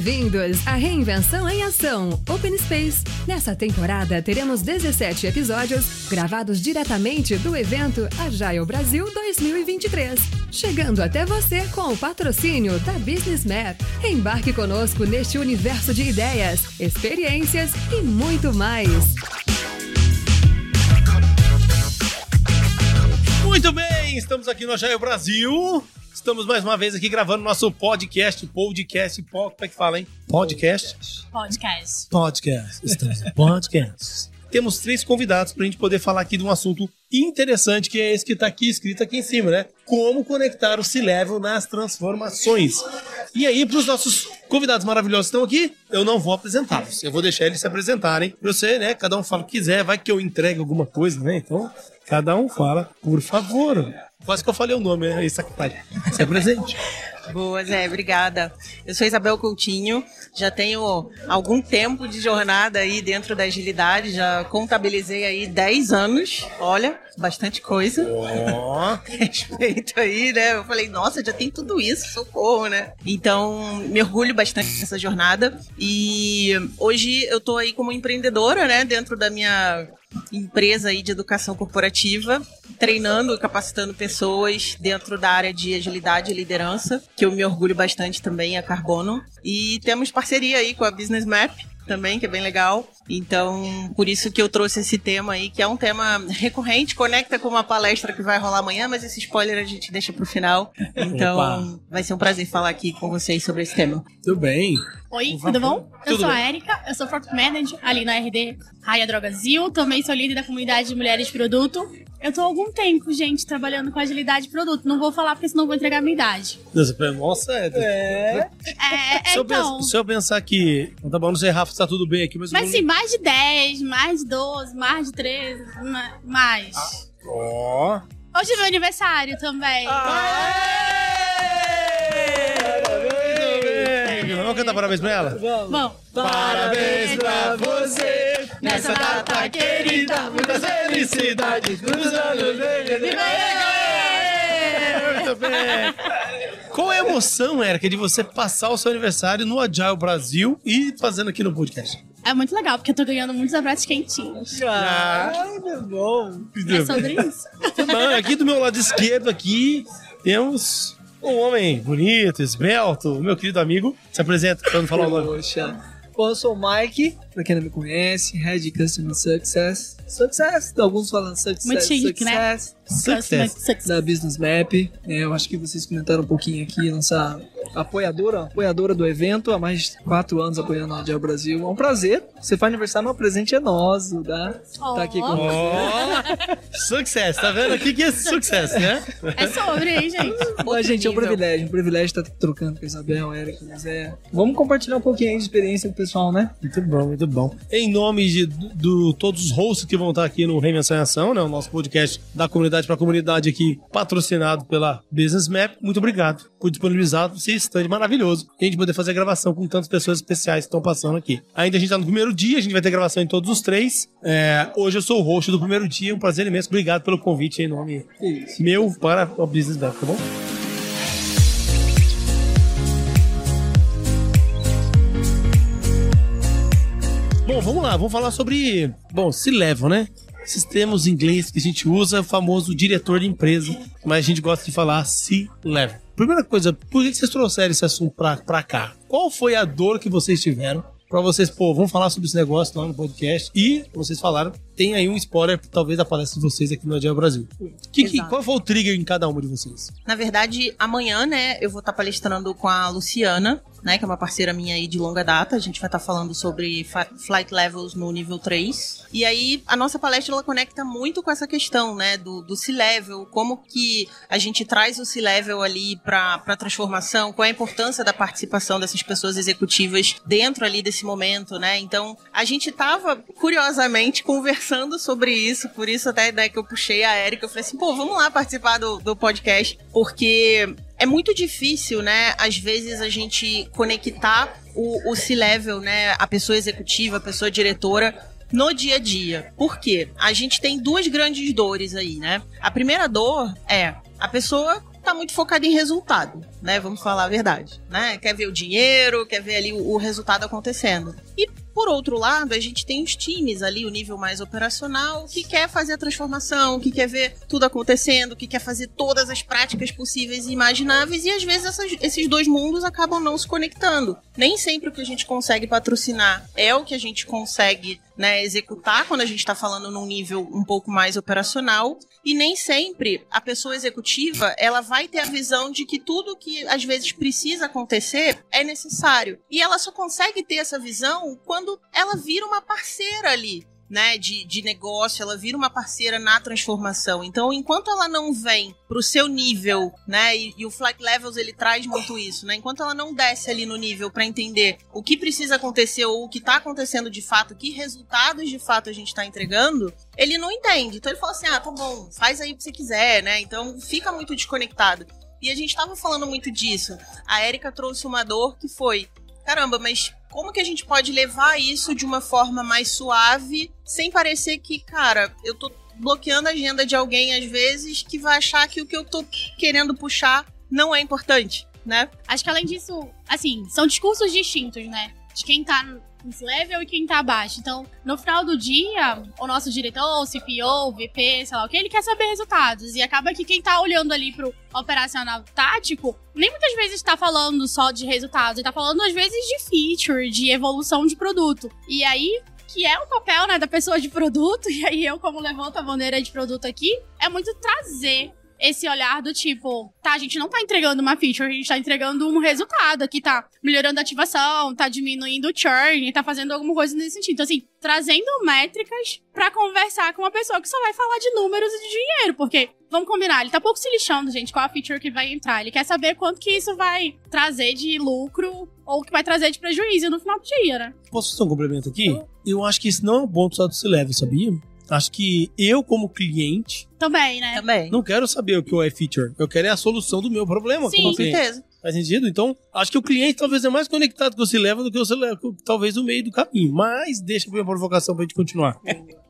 Bem-vindos à Reinvenção em Ação Open Space. Nessa temporada teremos 17 episódios gravados diretamente do evento Agile Brasil 2023, chegando até você com o patrocínio da Business Map. Embarque conosco neste universo de ideias, experiências e muito mais. Muito bem, estamos aqui no Agile Brasil. Estamos mais uma vez aqui gravando nosso podcast, podcast, como é que fala, hein? Podcast? Podcast. Podcast. Estamos no podcast. Temos três convidados para a gente poder falar aqui de um assunto interessante, que é esse que está aqui escrito aqui em cima, né? Como conectar o C-Level nas transformações. E aí, para os nossos convidados maravilhosos que estão aqui, eu não vou apresentá-los. Eu vou deixar eles se apresentarem. Você, né? Cada um fala o que quiser, vai que eu entregue alguma coisa, né? Então, cada um fala, por favor. Quase que eu falei o nome, é isso aqui, pai. Se apresente. Boa, Zé, obrigada. Eu sou Isabel Coutinho, já tenho algum tempo de jornada aí dentro da agilidade, já contabilizei aí 10 anos, olha, bastante coisa. Ó. Respeito aí, né? Eu falei, nossa, já tem tudo isso, socorro, né? Então, me orgulho bastante dessa jornada e hoje eu tô aí como empreendedora, né, dentro da minha empresa aí de educação corporativa, treinando e capacitando pessoas dentro da área de agilidade e liderança, que eu me orgulho bastante também, a Carbono. E temos parceria aí com a Business Map, também, que é bem legal. Então, por isso que eu trouxe esse tema aí, que é um tema recorrente, conecta com uma palestra que vai rolar amanhã, mas esse spoiler a gente deixa pro final. Então, Opa. vai ser um prazer falar aqui com vocês sobre esse tema. Tudo bem. Oi, tudo bom? Eu Tudo sou bem. a Erika, eu sou Product Manager ali na RD Raia Drogazil, também sou líder da comunidade de mulheres de produto. Eu tô há algum tempo, gente, trabalhando com agilidade de produto. Não vou falar porque senão vou entregar a minha idade. Nossa, é. É, é Se eu, então. pensar, se eu pensar que. Tá bom, não sei, Rafa, se tá tudo bem aqui, mas. Mas sim, mais de 10, mais de 12, mais de 13, ma- mais. Ó. Hoje é meu aniversário também. Muito Vamos cantar parabéns pra ela? Bom, Parabéns pra você nessa data querida. Muitas felicidades, muitos anos de. Muito bem. Qual é a emoção, Erika, de você passar o seu aniversário no Agile Brasil e fazendo aqui no podcast? é muito legal, porque eu tô ganhando muitos abraços quentinhos. Ah, bom. É sobre isso. Bom, aqui do meu lado esquerdo aqui temos um homem bonito, esbelto, meu querido amigo. Se apresenta pra não falar o nome. Poxa. Bom, eu sou o Mike, pra quem não me conhece, Head Customer Success. Success, alguns falam Success. Muito chique, né? success, Success. Da Business Map. É, eu acho que vocês comentaram um pouquinho aqui, nossa apoiadora, apoiadora do evento, há mais de quatro anos apoiando a Agile Brasil. É um prazer. Você faz aniversário, meu presente é nosso, tá? Tá aqui com. Ó, sucesso, tá vendo aqui que é sucesso, né? É sobre, hein, gente? Mas, gente, é um privilégio. Um privilégio estar trocando com a Isabel, Érica, o Zé. Vamos compartilhar um pouquinho aí de experiência com o pessoal, né? Muito bom, muito bom. Em nome de do, todos os hosts que vão estar aqui no Reinvenção em Ação, né? O nosso podcast da comunidade para comunidade aqui, patrocinado pela Business Map. Muito obrigado por disponibilizar esse stand maravilhoso. E a gente poder fazer a gravação com tantas pessoas especiais que estão passando aqui. Ainda a gente tá no primeiro dia, a gente vai ter gravação em todos os três. É, hoje eu sou o host do primeiro dia, um prazer imenso. Obrigado pelo convite em nome meu para a Business Map, tá bom? Bom, vamos lá, vamos falar sobre. Bom, se levam, né? Esses termos em inglês que a gente usa, famoso diretor de empresa, mas a gente gosta de falar C-Level. Primeira coisa, por que vocês trouxeram esse assunto pra, pra cá? Qual foi a dor que vocês tiveram? Pra vocês, pô, vamos falar sobre esse negócio lá no podcast. E, vocês falaram, tem aí um spoiler, talvez, da palestra de vocês aqui no Agile Brasil. Que, que, qual foi o trigger em cada uma de vocês? Na verdade, amanhã, né, eu vou estar palestrando com a Luciana, né, que é uma parceira minha aí de longa data. A gente vai estar falando sobre flight levels no nível 3. E aí, a nossa palestra, ela conecta muito com essa questão, né, do, do C-level, como que a gente traz o C-level ali para a transformação, qual é a importância da participação dessas pessoas executivas dentro ali desse momento, né. Então, a gente tava, curiosamente, conversando sobre isso, por isso até né, que eu puxei a Erika, eu falei assim, pô, vamos lá participar do, do podcast, porque é muito difícil, né? Às vezes a gente conectar o, o C-level, né? A pessoa executiva, a pessoa diretora. No dia a dia. Por quê? A gente tem duas grandes dores aí, né? A primeira dor é a pessoa tá muito focado em resultado, né? Vamos falar a verdade, né? Quer ver o dinheiro, quer ver ali o, o resultado acontecendo. E por outro lado, a gente tem os times ali, o nível mais operacional, que quer fazer a transformação, que quer ver tudo acontecendo, que quer fazer todas as práticas possíveis e imagináveis, e às vezes essas, esses dois mundos acabam não se conectando. Nem sempre o que a gente consegue patrocinar é o que a gente consegue né, executar quando a gente está falando num nível um pouco mais operacional. E nem sempre a pessoa executiva ela vai ter a visão de que tudo que às vezes precisa acontecer é necessário. E ela só consegue ter essa visão quando ela vira uma parceira ali né, de, de negócio, ela vira uma parceira na transformação. Então, enquanto ela não vem pro seu nível, né, e, e o Flight Levels ele traz muito isso, né, enquanto ela não desce ali no nível para entender o que precisa acontecer ou o que tá acontecendo de fato, que resultados de fato a gente tá entregando, ele não entende. Então ele fala assim: "Ah, tá bom, faz aí o que você quiser", né? Então fica muito desconectado. E a gente tava falando muito disso. A Érica trouxe uma dor que foi: caramba, mas como que a gente pode levar isso de uma forma mais suave, sem parecer que, cara, eu tô bloqueando a agenda de alguém às vezes que vai achar que o que eu tô querendo puxar não é importante, né? Acho que além disso, assim, são discursos distintos, né? De quem tá level e quem tá abaixo. Então, no final do dia, o nosso diretor, o CPO, o VP, sei lá o que, ele quer saber resultados. E acaba que quem tá olhando ali pro operacional tático, nem muitas vezes tá falando só de resultados, ele tá falando às vezes de feature, de evolução de produto. E aí, que é o papel né, da pessoa de produto, e aí eu, como levanto a bandeira de produto aqui, é muito trazer esse olhar do tipo, tá, a gente não tá entregando uma feature, a gente tá entregando um resultado aqui, tá melhorando a ativação, tá diminuindo o churn, tá fazendo alguma coisa nesse sentido. Então, assim, trazendo métricas para conversar com uma pessoa que só vai falar de números e de dinheiro, porque vamos combinar, ele tá pouco se lixando, gente, qual a feature que vai entrar. Ele quer saber quanto que isso vai trazer de lucro ou que vai trazer de prejuízo no final do dia, né? Posso fazer um complemento aqui? Eu acho que isso não é um ponto só do C-Level, sabia? Acho que eu, como cliente, Também, né? Também. não quero saber o que é feature. Eu quero é a solução do meu problema Sim. Com certeza. Faz sentido? Então, acho que o cliente talvez é mais conectado com o C-Level do que o C-Level, talvez no meio do caminho. Mas deixa eu ver uma provocação pra gente continuar.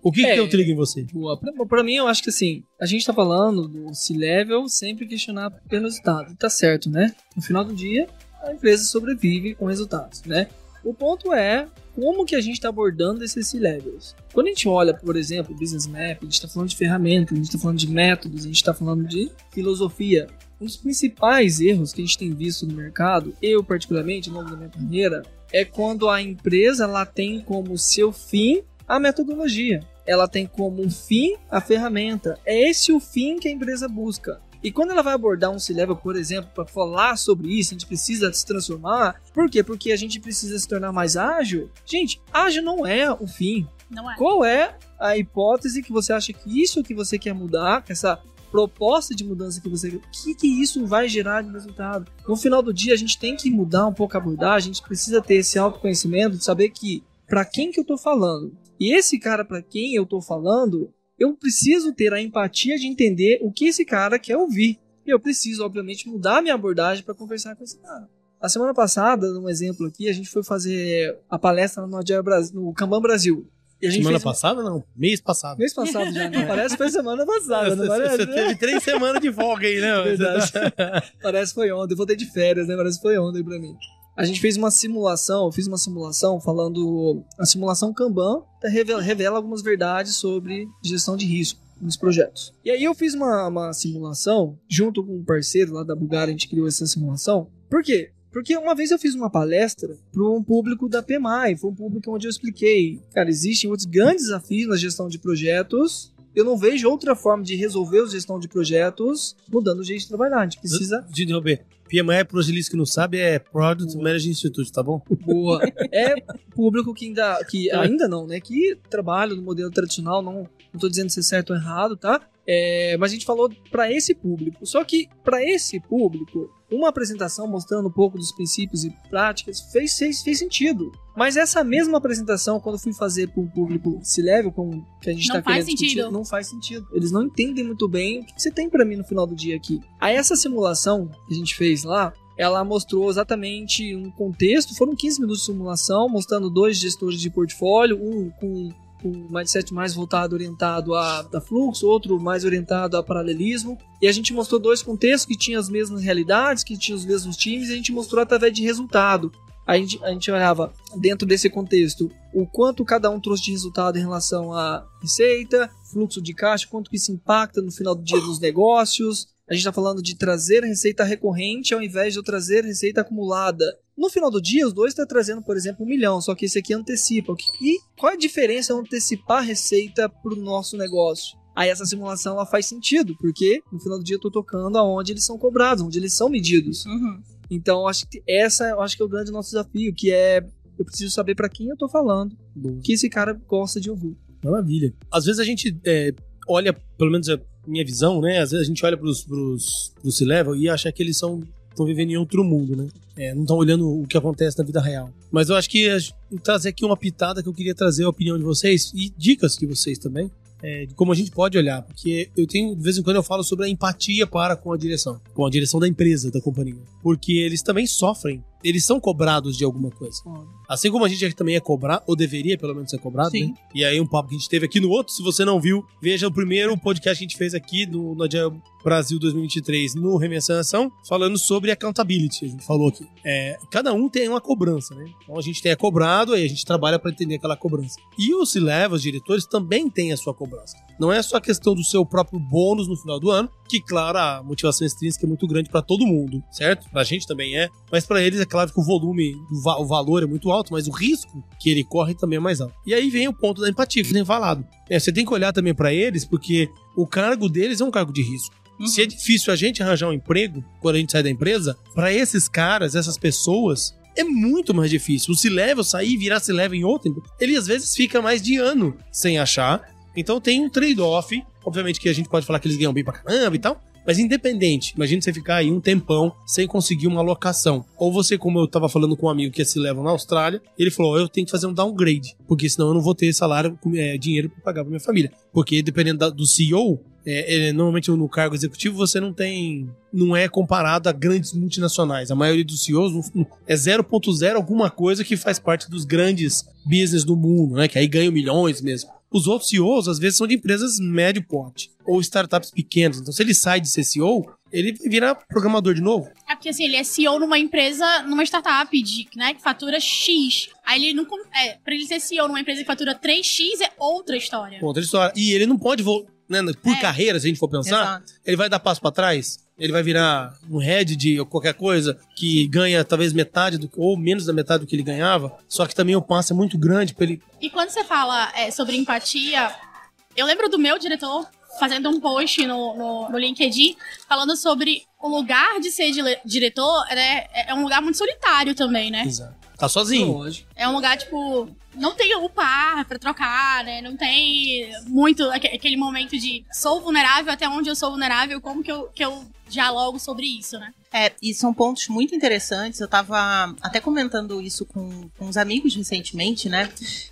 O que, que É. tem o trigger em você? Boa. Pra, pra mim, eu acho que assim, a gente tá falando do C-Level sempre questionar pelo resultado. Tá certo, né? No final do dia, a empresa sobrevive com resultados, né? O ponto é como que a gente está abordando esses C-Levels. Quando a gente olha, por exemplo, Business Map, a gente está falando de ferramentas, a gente está falando de métodos, a gente está falando de filosofia. Um dos principais erros que a gente tem visto no mercado, eu particularmente, ao longo da minha carreira, é quando a empresa ela tem como seu fim a metodologia. Ela tem como fim a ferramenta. É esse o fim que a empresa busca. E quando ela vai abordar um C-Level, por exemplo, para falar sobre isso, a gente precisa se transformar. Por quê? Porque a gente precisa se tornar mais ágil. Gente, ágil não é o fim. Não é? Qual é a hipótese que você acha que isso que você quer mudar, essa proposta de mudança que você o que que isso vai gerar de resultado? No final do dia a gente tem que mudar um pouco a abordagem, a gente precisa ter esse autoconhecimento de saber que para quem que eu tô falando. E esse cara para quem eu tô falando, eu preciso ter a empatia de entender o que esse cara quer ouvir. E eu preciso, obviamente, mudar a minha abordagem para conversar com esse cara. A semana passada, num exemplo aqui, a gente foi fazer a palestra no, Brasil, no Kanban Brasil. Semana fez passada, não. Mês passado. Mês passado já, não parece que foi semana passada, não parece? você teve três semanas de folga aí, né? Verdade. Parece que foi ontem, eu voltei de férias, né? Parece que foi ontem pra mim. A gente fez uma simulação, eu fiz uma simulação falando. A simulação Kanban revela, revela algumas verdades sobre gestão de risco nos projetos. E aí eu fiz uma, uma simulação, junto com um parceiro lá da Bulgária, a gente criou essa simulação. Por quê? Porque uma vez eu fiz uma palestra para um público da PMI, foi um público onde eu expliquei, cara, existem outros grandes desafios na gestão de projetos. Eu não vejo outra forma de resolver a gestão de projetos mudando o jeito de trabalhar. A gente precisa De interromper. PMI, para os que não sabem, é Product Management Institute, tá bom? boa. É público que ainda, que ainda não, né? Que trabalha no modelo tradicional, não, não tô dizendo se é certo ou errado, tá? É, mas a gente falou para esse público. Só que para esse público, uma apresentação mostrando um pouco dos princípios e práticas fez, fez, fez sentido. Mas essa mesma apresentação, quando eu fui fazer para um público se level, com que a gente tá faz querendo discutir, sentido. não faz sentido. Eles não entendem muito bem o que você tem para mim no final do dia aqui. Aí essa simulação que a gente fez lá, ela mostrou exatamente um contexto. Foram 15 minutos de simulação, mostrando dois gestores de portfólio, um com um mindset mais voltado, orientado a, a fluxo, outro mais orientado a paralelismo. E a gente mostrou dois contextos que tinham as mesmas realidades, que tinham os mesmos times, e a gente mostrou através de resultado. A gente, a gente olhava dentro desse contexto o quanto cada um trouxe de resultado em relação à receita, fluxo de caixa, quanto que isso impacta no final do dia nos negócios. A gente está falando de trazer receita recorrente ao invés de eu trazer receita acumulada. No final do dia, os dois estão trazendo, por exemplo, um milhão, só que esse aqui antecipa. E qual é a diferença antecipar a receita para o nosso negócio? Aí essa simulação ela faz sentido, porque no final do dia eu estou tocando aonde eles são cobrados, onde eles são medidos. Uhum. Então, acho que essa eu acho que é o grande nosso desafio, que é eu preciso saber para quem eu tô falando, Boa. que esse cara gosta de ouvir. Maravilha. Às vezes a gente é, olha, pelo menos a minha visão, né? Às vezes a gente olha pros, pros C-Level e acha que eles são estão vivendo em outro mundo, né? É, não estão olhando o que acontece na vida real. Mas eu acho que trazer aqui uma pitada que eu queria trazer a opinião de vocês e dicas de vocês também. é, de como a gente pode olhar, porque eu tenho, de vez em quando eu falo sobre a empatia para com a direção, com a direção da empresa, da companhia, porque eles também sofrem, eles são cobrados de alguma coisa. Assim como a gente também é cobrar, ou deveria pelo menos ser cobrado, Sim. né? E aí um papo que a gente teve aqui no outro, se você não viu, veja o primeiro podcast que a gente fez aqui no, no Agile Brasil 2023 no Remessa em Ação, falando sobre accountability, a gente falou aqui. É, cada um tem uma cobrança, né? Então a gente tem a cobrado, aí a gente trabalha para entender aquela cobrança. E os C-Level, os diretores, também têm a sua cobrança. Não é só a questão do seu próprio bônus no final do ano, que, claro, a motivação extrínseca é muito grande para todo mundo, certo? Pra gente também é, mas para eles é claro que o volume, o, va- o valor é muito alto, mas o risco que ele corre também é mais alto. E aí vem o ponto da empatia, que tem falado. É, você tem que olhar também para eles, porque o cargo deles é um cargo de risco. Uhum. Se é difícil a gente arranjar um emprego quando a gente sai da empresa, para esses caras, essas pessoas, é muito mais difícil. O se level sair e virar se level em outra, ele às vezes fica mais de ano sem achar. Então tem um trade-off. Obviamente que a gente pode falar que eles ganham bem pra caramba e tal. Mas independente, imagina você ficar aí um tempão sem conseguir uma alocação. Ou você, como eu tava falando com um amigo que é se level na Austrália, ele falou: eu tenho que fazer um downgrade, porque senão eu não vou ter salário, é, dinheiro pra pagar pra minha família. Porque dependendo da- do CEO, é, ele- normalmente no cargo executivo você não tem. Não é comparado a grandes multinacionais. A maioria dos CEOs é 0.0 alguma coisa que faz parte dos grandes business do mundo, né? Que aí ganham milhões mesmo. Os outros CEOs, às vezes, são de empresas médio porte ou startups pequenas. Então, se ele sai de ser CEO, ele vai virar programador de novo. É porque assim, ele é CEO numa empresa, numa startup de, né, que fatura X. Aí ele não. É, pra ele ser CEO numa empresa que fatura 3X é outra história. Outra história. E ele não pode, vo- né, por É. carreira, se a gente for pensar, Exato. ele vai dar passo pra trás. Ele vai virar um head de qualquer coisa que ganha talvez metade do, ou menos da metade do que ele ganhava. Só que também o passo é muito grande pra ele. E quando você fala é, sobre empatia, eu lembro do meu diretor fazendo um post no, no, no LinkedIn falando sobre o lugar de ser diretor, né? É é um lugar muito solitário também, né? Exato. Tá sozinho. É um lugar, tipo, não tem o par pra trocar, né? Não tem muito aque- aquele momento de sou vulnerável até onde eu sou vulnerável, como que eu, que eu dialogo sobre isso, né? É, e são pontos muito interessantes. Eu tava até comentando isso com, com uns amigos recentemente, né?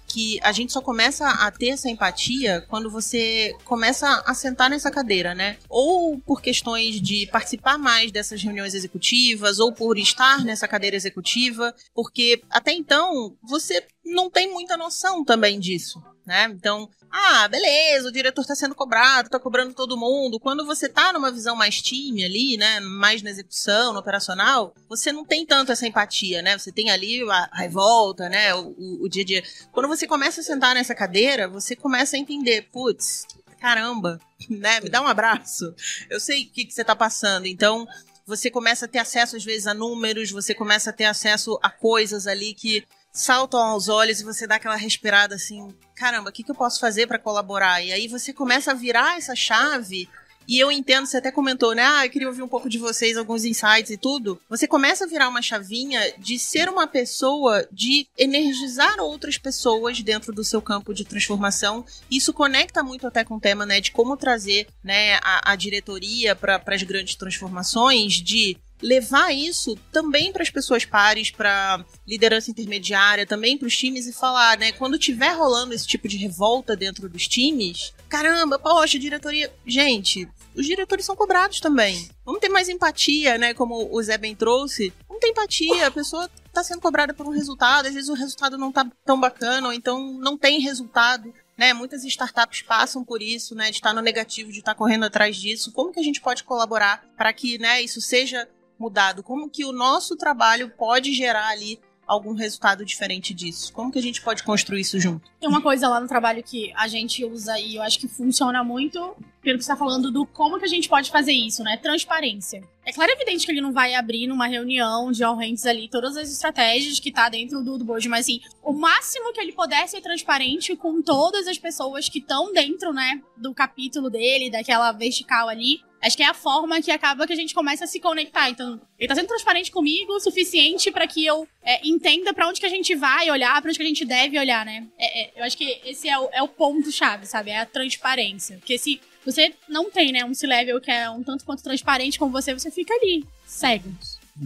Que a gente só começa a ter essa empatia quando você começa a sentar nessa cadeira, né? Ou por questões de participar mais dessas reuniões executivas, ou por estar nessa cadeira executiva, porque até então você não tem muita noção também disso, né? Então, ah, beleza, o diretor tá sendo cobrado, tá cobrando todo mundo. Quando você tá numa visão mais time ali, né, mais na execução, no operacional, você não tem tanto essa empatia, né? Você tem ali a, a revolta, né, o, o- o dia a dia. Quando você começa a sentar nessa cadeira, você começa a entender, putz, caramba, né, me dá um abraço. Eu sei o que, que você tá passando, então você começa a ter acesso às vezes a números, você começa a ter acesso a coisas ali que saltam aos olhos e você dá aquela respirada assim, caramba, o que, que eu posso fazer para colaborar? E aí você começa a virar essa chave. E eu entendo, você até comentou, né? Ah, eu queria ouvir um pouco de vocês, alguns insights e tudo. Você começa a virar uma chavinha de ser uma pessoa, de energizar outras pessoas dentro do seu campo de transformação. Isso conecta muito até com o tema, né? De como trazer né, a, a diretoria para as grandes transformações, de levar isso também para as pessoas pares, para liderança intermediária, também para os times e falar, né, quando tiver rolando esse tipo de revolta dentro dos times, caramba, poxa, diretoria, gente, os diretores são cobrados também. Vamos ter mais empatia, né, como o Zé bem trouxe. Vamos ter empatia, a pessoa tá sendo cobrada por um resultado, às vezes o resultado não tá tão bacana, ou então não tem resultado. né? Muitas startups passam por isso, né? De estar no negativo, de estar correndo atrás disso. Como que a gente pode colaborar para que, né, isso seja mudado? Como que o nosso trabalho pode gerar ali algum resultado diferente disso? Como que a gente pode construir isso junto? Tem uma coisa lá no trabalho que a gente usa e eu acho que funciona muito, pelo que você está falando do como que a gente pode fazer isso, né? Transparência. É claro e evidente que ele não vai abrir numa reunião de all hands ali todas as estratégias que tá dentro do, do board, mas assim, o máximo que ele puder ser transparente com todas as pessoas que estão dentro, né, do capítulo dele, daquela vertical ali, Acho que é a forma que acaba que a gente começa a se conectar. Então, ele tá sendo transparente comigo o suficiente para que eu é, entenda para onde que a gente vai olhar, para onde que a gente deve olhar, né? É, é, eu acho que esse é o, é o ponto-chave, sabe? É a transparência. Porque se você não tem, né, um C-level que é um tanto quanto transparente com você, você fica ali, cego.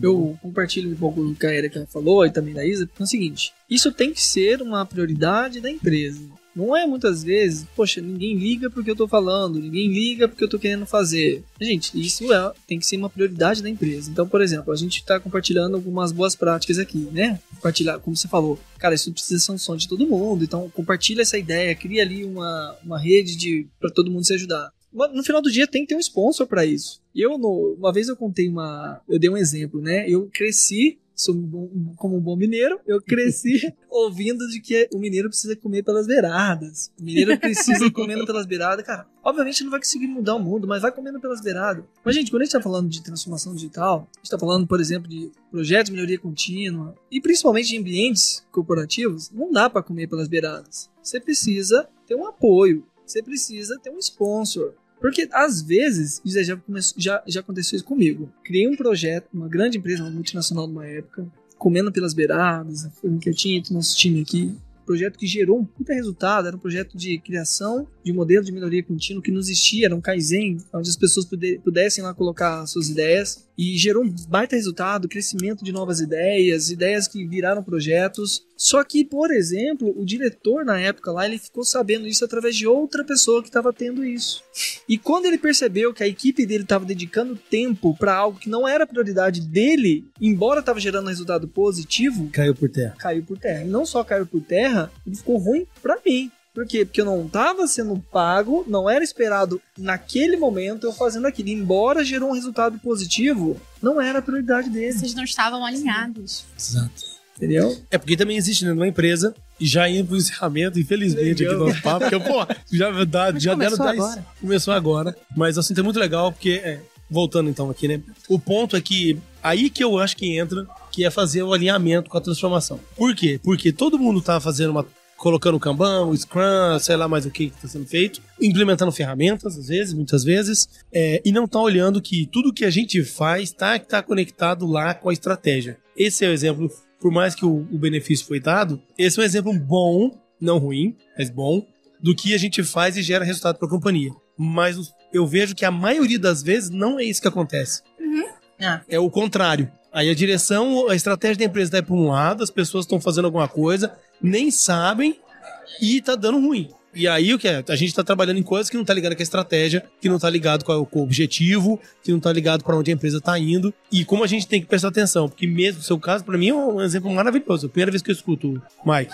Eu compartilho um pouco do que a Erika falou e também da Isa, é o seguinte: isso tem que ser uma prioridade da empresa. Não é muitas vezes, poxa, ninguém liga porque eu tô falando, ninguém liga porque eu tô querendo fazer. Gente, isso é, tem que ser uma prioridade da empresa. Então, por exemplo, a gente tá compartilhando algumas boas práticas aqui, né? Compartilhar, como você falou, cara, isso precisa ser um som de todo mundo. Então, compartilha essa ideia, cria ali uma, uma rede de para todo mundo se ajudar. No final do dia tem que ter um sponsor para isso. Eu, no, uma vez eu contei uma. Eu dei um exemplo, né? Eu cresci sou como um bom mineiro, eu cresci ouvindo de que o mineiro precisa comer pelas beiradas. O mineiro precisa comendo pelas beiradas. Cara, obviamente não vai conseguir mudar o mundo, mas vai comendo pelas beiradas. Mas, gente, quando a gente tá falando de transformação digital, a gente tá falando, por exemplo, de projetos de melhoria contínua, e principalmente em ambientes corporativos, não dá para comer pelas beiradas. Você precisa ter um apoio, você precisa ter um sponsor. Porque às vezes, isso já, já, já aconteceu isso comigo. Criei um projeto, uma grande empresa, uma multinacional numa época, comendo pelas beiradas, que eu tinha nosso time aqui. Projeto que gerou um puta resultado, era um projeto de criação de modelo de melhoria contínua que não existia, era um Kaizen, onde as pessoas pudessem lá colocar suas ideias e gerou um baita resultado, crescimento de novas ideias, ideias que viraram projetos. Só que, por exemplo, o diretor na época lá, ele ficou sabendo isso através de outra pessoa que estava tendo isso. E quando ele percebeu que a equipe dele estava dedicando tempo para algo que não era prioridade dele, embora estava gerando um resultado positivo, caiu por terra. Caiu por terra. E não só caiu por terra, ele ficou ruim para mim. Por quê? Porque eu não estava sendo pago, não era esperado naquele momento eu fazendo aquilo. Embora gerou um resultado positivo, não era a prioridade dele. Vocês não estavam alinhados. Exato. Entendeu? É porque também existe né, numa empresa, e já indo pro encerramento, infelizmente, legal. aqui no papo, porque, pô, já, dá, já deram 10. Agora. Começou agora. Mas assim, é muito legal, porque, é, voltando então aqui, né? O ponto é que aí que eu acho que entra, que é fazer o alinhamento com a transformação. Por quê? Porque todo mundo tá fazendo uma colocando o Kanban, o Scrum, sei lá mais o que está sendo feito, implementando ferramentas, às vezes, muitas vezes, é, e não está olhando que tudo que a gente faz está tá conectado lá com a estratégia. Esse é o exemplo, por mais que o, o benefício foi dado, esse é um exemplo bom, não ruim, mas bom, do que a gente faz e gera resultado para a companhia. Mas eu vejo que a maioria das vezes não é isso que acontece. É o contrário. Aí a direção, a estratégia da empresa está para um lado, as pessoas estão fazendo alguma coisa, nem sabem e tá dando ruim. E aí o que é? A gente tá trabalhando em coisas que não tá ligado com a estratégia, que não tá ligado com, o objetivo, que não tá ligado para onde a empresa tá indo. E como a gente tem que prestar atenção, porque mesmo no seu caso, para mim é um exemplo maravilhoso. A primeira vez que eu escuto, Mike,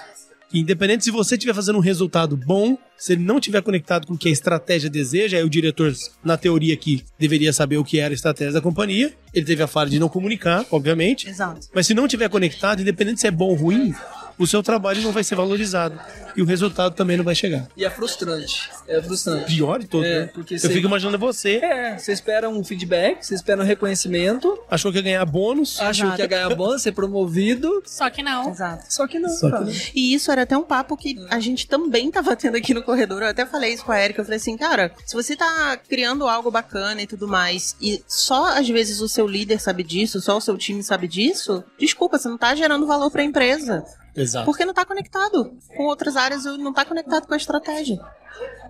independente se você estiver fazendo um resultado bom, se ele não estiver conectado com o que a estratégia deseja, aí o diretor, na teoria aqui, deveria saber o que era a estratégia da companhia. Ele teve a falha de não comunicar, obviamente. Exato. Mas se não estiver conectado, independente se é bom ou ruim, o seu trabalho não vai ser valorizado. E o resultado também não vai chegar. E é frustrante. É frustrante. Pior de todo, é, né? Porque Eu fico imaginando você. É, você espera um feedback, você espera um reconhecimento. Achou que ia ganhar bônus. Achou Exato. que ia ganhar bônus, ser promovido. Só que não. Exato. Só que não. Só que não. E isso era até um papo que a gente também tava tendo aqui no corredor. Eu até falei isso com a Erika. Eu falei assim, cara, se você tá criando algo bacana e tudo mais, e só às vezes o seu líder sabe disso, só o seu time sabe disso, desculpa, você não tá gerando valor pra empresa. Exato. Porque não está conectado com outras áreas, não está conectado com a estratégia.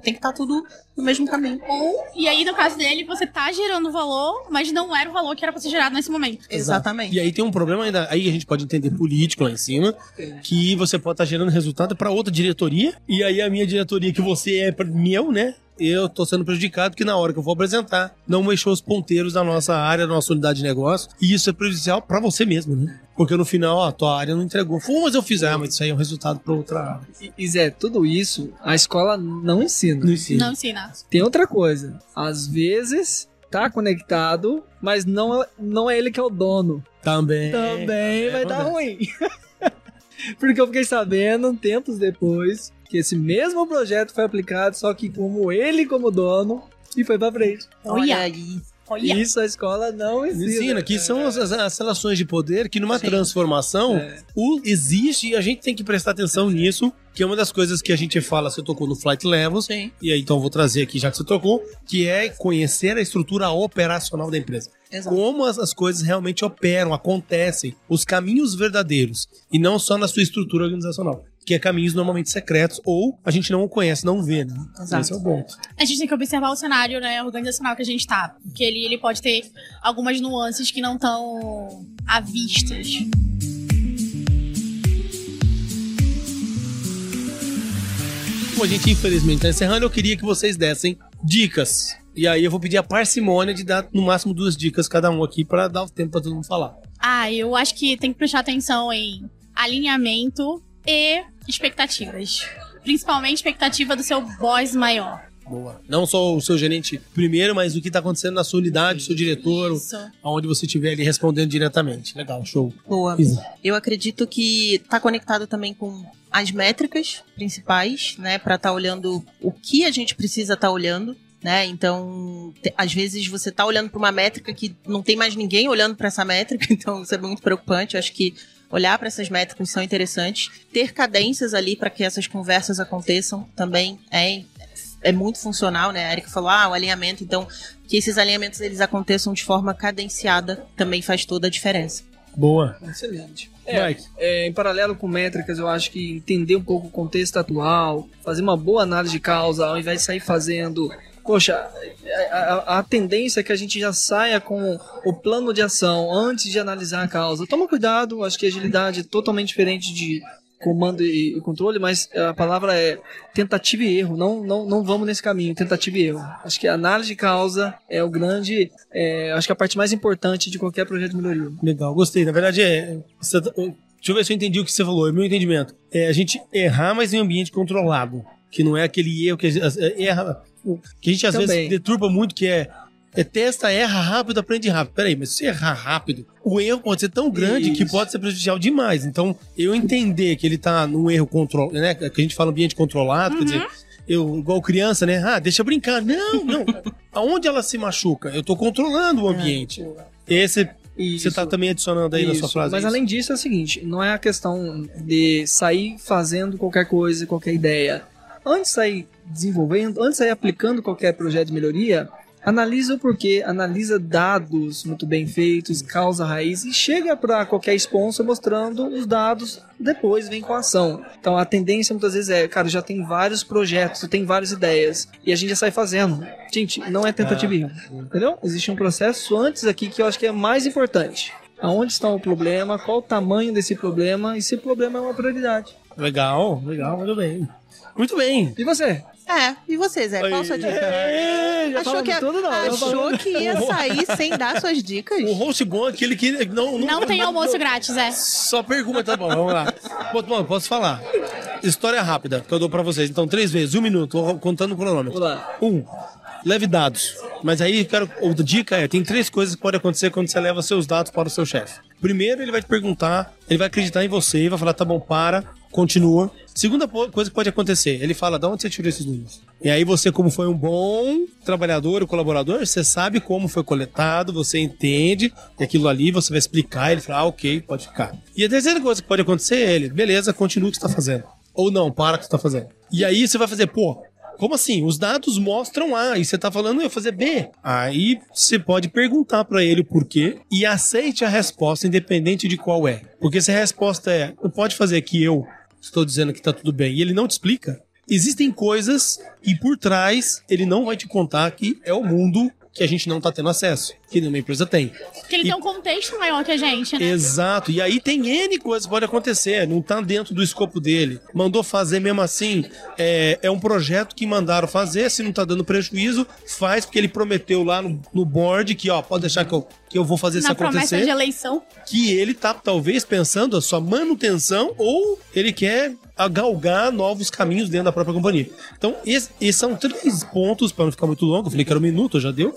Tem que estar tá tudo no mesmo caminho. Ou, e aí, no caso dele, você tá gerando valor, mas não era o valor que era pra ser gerado nesse momento. Exatamente. E aí tem um problema ainda, aí a gente pode entender político lá em cima, que você pode estar tá gerando resultado para outra diretoria, e aí a minha diretoria, que você é meu, né? Eu tô sendo prejudicado que na hora que eu vou apresentar, não mexeu os ponteiros da nossa área, da nossa unidade de negócio. E isso é prejudicial para você mesmo, né? Porque no final, ó, a tua área não entregou. Pô, mas eu fiz, ah, mas isso aí é um resultado para outra área. E, e Zé, tudo isso a escola não ensina. Não ensina. Não ensina. Tem outra coisa. Às vezes tá conectado, mas não, não é ele que é o dono. Também. Também É, vai dar ruim. Porque eu fiquei sabendo, tempos depois, que esse mesmo projeto foi aplicado, só que como ele como dono, e foi pra frente. Olha aí. olha. Isso a escola não ensina. Ensina, que são as, as- relações de poder que numa Sim. transformação É. o, existe e a gente tem que prestar atenção nisso, que é uma das coisas que a gente fala, você tocou no Flight Levels, Sim. e aí então eu vou trazer aqui já que você tocou, que é conhecer a estrutura operacional da empresa. Exato. Como as, as coisas realmente operam, acontecem, os caminhos verdadeiros, e não só na sua estrutura organizacional. Que é caminhos normalmente secretos, ou a gente não conhece, não vê, né? Exato. Esse é o ponto. A gente tem que observar o cenário né, organizacional que a gente tá. Porque ele, ele pode ter algumas nuances que não estão à vistas. Como a gente infelizmente tá encerrando, eu queria que vocês dessem dicas. E aí eu vou pedir a parcimônia de dar no máximo duas dicas cada um aqui para dar o tempo para todo mundo falar. Ah, eu acho que tem que prestar atenção em alinhamento e expectativas. Principalmente expectativa do seu boss maior. Boa. Não só o seu gerente primeiro, mas o que tá acontecendo na sua unidade, seu diretor, Isso. aonde você estiver ali respondendo diretamente. Legal, show. Boa. Isa. Eu acredito que está conectado também com as métricas principais, né, para estar olhando o que a gente precisa estar olhando, né? Então, às vezes você tá olhando para uma métrica que não tem mais ninguém olhando para essa métrica, então isso é muito preocupante. Eu acho que olhar para essas métricas são interessantes, ter cadências ali para que essas conversas aconteçam também é é muito funcional, né? A Erika falou, ah, o alinhamento, então que esses alinhamentos eles aconteçam de forma cadenciada também faz toda a diferença. Boa. Excelente. É, Mike. é, em paralelo com métricas, eu acho que entender um pouco o contexto atual, fazer uma boa análise de causa, ao invés de sair fazendo. Poxa, a, a- a tendência é que a gente já saia com o plano de ação antes de analisar a causa. Toma cuidado, acho que agilidade é totalmente diferente de comando e, controle, mas a palavra é tentativa e erro. Não, não, não vamos nesse caminho, tentativa e erro. Acho que a análise de causa é o grande, é, acho que a parte mais importante de qualquer projeto de melhoria. Legal, gostei. Na verdade, é. tá- Deixa eu ver se eu entendi o que você falou. É meu entendimento. É a gente errar, mas em ambiente controlado. Que não é aquele erro que é, erra. Que a gente às Também. vezes deturpa muito, que é. É testa, erra rápido, aprende rápido. Peraí, mas se errar rápido, o erro pode ser tão grande que Isso. pode ser prejudicial demais. Então, eu entender que ele tá num erro controlado, né? Que a gente fala ambiente controlado, quer dizer, eu, igual criança, né? Ah, deixa brincar. Não, não. Aonde ela se machuca? Eu tô controlando o ambiente. Esse você tá também adicionando aí na sua Isso, frase. Mas isso? além disso é o seguinte, não é a questão de sair fazendo qualquer coisa, qualquer ideia. Antes de sair desenvolvendo, antes de sair aplicando qualquer projeto de melhoria, analisa o porquê, analisa dados muito bem feitos, causa raiz e chega para qualquer sponsor mostrando os dados, depois vem com a ação. Então a tendência muitas vezes é, cara, já tem vários projetos, tem várias ideias e a gente já sai fazendo. Gente, não é tentativa e erro, entendeu? Existe um processo antes aqui que eu acho que é mais importante. Aonde está o problema, qual o tamanho desse problema e se o problema é uma prioridade. Legal, legal, muito bem. Muito bem. E você? É, e você, Zé? Qual a sua dica? É, já Achou que, tudo, não. achou que ia sair sem dar suas dicas? O host bom é aquele que não... Não tem almoço grátis, é. Só pergunta, tá bom, vamos lá. Pô, bom, posso falar. História rápida, que eu dou pra vocês. Então, três vezes, um minuto, contando o cronômetro. Vamos lá. Um, leve dados. Mas aí, quero, outra dica é, tem três coisas que podem acontecer quando você leva seus dados para o seu chefe. Primeiro, ele vai te perguntar, ele vai acreditar em você e vai falar, tá bom, para, continua. Segunda coisa que pode acontecer, ele fala, de onde você tirou esses números? E aí você, como foi um bom trabalhador, ou colaborador, você sabe como foi coletado, você entende, e aquilo ali você vai explicar, ele fala, ah, ok, pode ficar. E a terceira coisa que pode acontecer é ele, beleza, continua o que você está fazendo. Ou não, para o que você está fazendo. E aí você vai fazer, pô, como assim? Os dados mostram A e você tá falando eu fazer B. Aí você pode perguntar pra ele o porquê e aceite a resposta independente de qual é. Porque se a resposta é não pode fazer que eu estou dizendo que tá tudo bem. E ele não te explica, existem coisas que por trás ele não vai te contar que é o mundo que a gente não tá tendo acesso, que nenhuma empresa tem. Porque ele E- tem um contexto maior que a gente, né? Exato. E aí tem N coisas que pode acontecer. Não tá dentro do escopo dele. Mandou fazer mesmo assim. É, é um projeto que mandaram fazer. Se não tá dando prejuízo, faz, porque ele prometeu lá no, no board que, ó, pode deixar que eu, que eu vou fazer isso Na promessa acontecer. de eleição. Que ele tá talvez pensando a sua manutenção ou ele quer a galgar novos caminhos dentro da própria companhia. Então, esses, esses são três pontos, para não ficar muito longo, eu falei que era um minuto, já deu.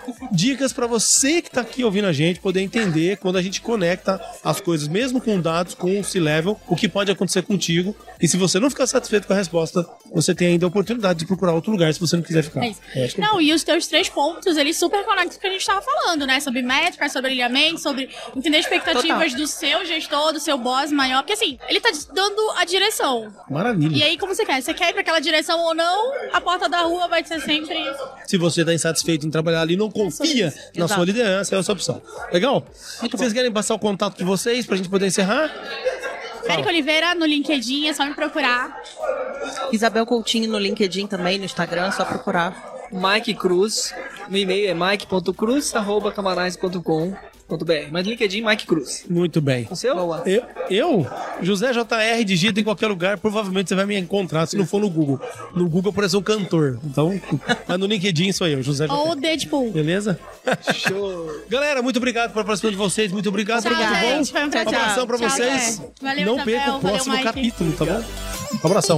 Dicas para você que tá aqui ouvindo a gente poder entender quando a gente conecta as coisas, mesmo com dados, com o C-Level, o que pode acontecer contigo. E se você não ficar satisfeito com a resposta, você tem ainda a oportunidade de procurar outro lugar se você não quiser ficar. É é Não, e os teus três pontos, eles super conectam com o que a gente tava falando, né? Sobre métricas, sobre alinhamento, sobre entender expectativas do seu gestor, do seu boss maior. Porque assim, ele tá te dando a direção. Maravilha. E aí, como você quer? Você quer ir pra aquela direção ou não? A porta da rua vai ser sempre. Se você está insatisfeito em trabalhar ali, não confia na Exato. sua liderança, é a sua opção. Legal? Vocês querem passar o contato de vocês pra gente poder encerrar? Érica Oliveira no LinkedIn, é só me procurar. Isabel Coutinho no LinkedIn também, no Instagram, é só procurar. Mike Cruz. No e-mail é mike.cruz.camarais.com.br. Mas no LinkedIn, Mike Cruz. Muito bem. O seu? Boa. Eu, eu, José JR, digita em qualquer lugar, provavelmente você vai me encontrar, se não for no Google. No Google parece um cantor. Então, mas no LinkedIn sou eu, José JR. Ou Deadpool. Beleza? Show. Galera, muito obrigado por participar de vocês. Muito obrigado. Tchau, Muito bom. gente. Um Um prazer. abração pra Tchau, vocês. Valeu, não Isabel. perca o próximo Mike. capítulo, tá bom? Um abração.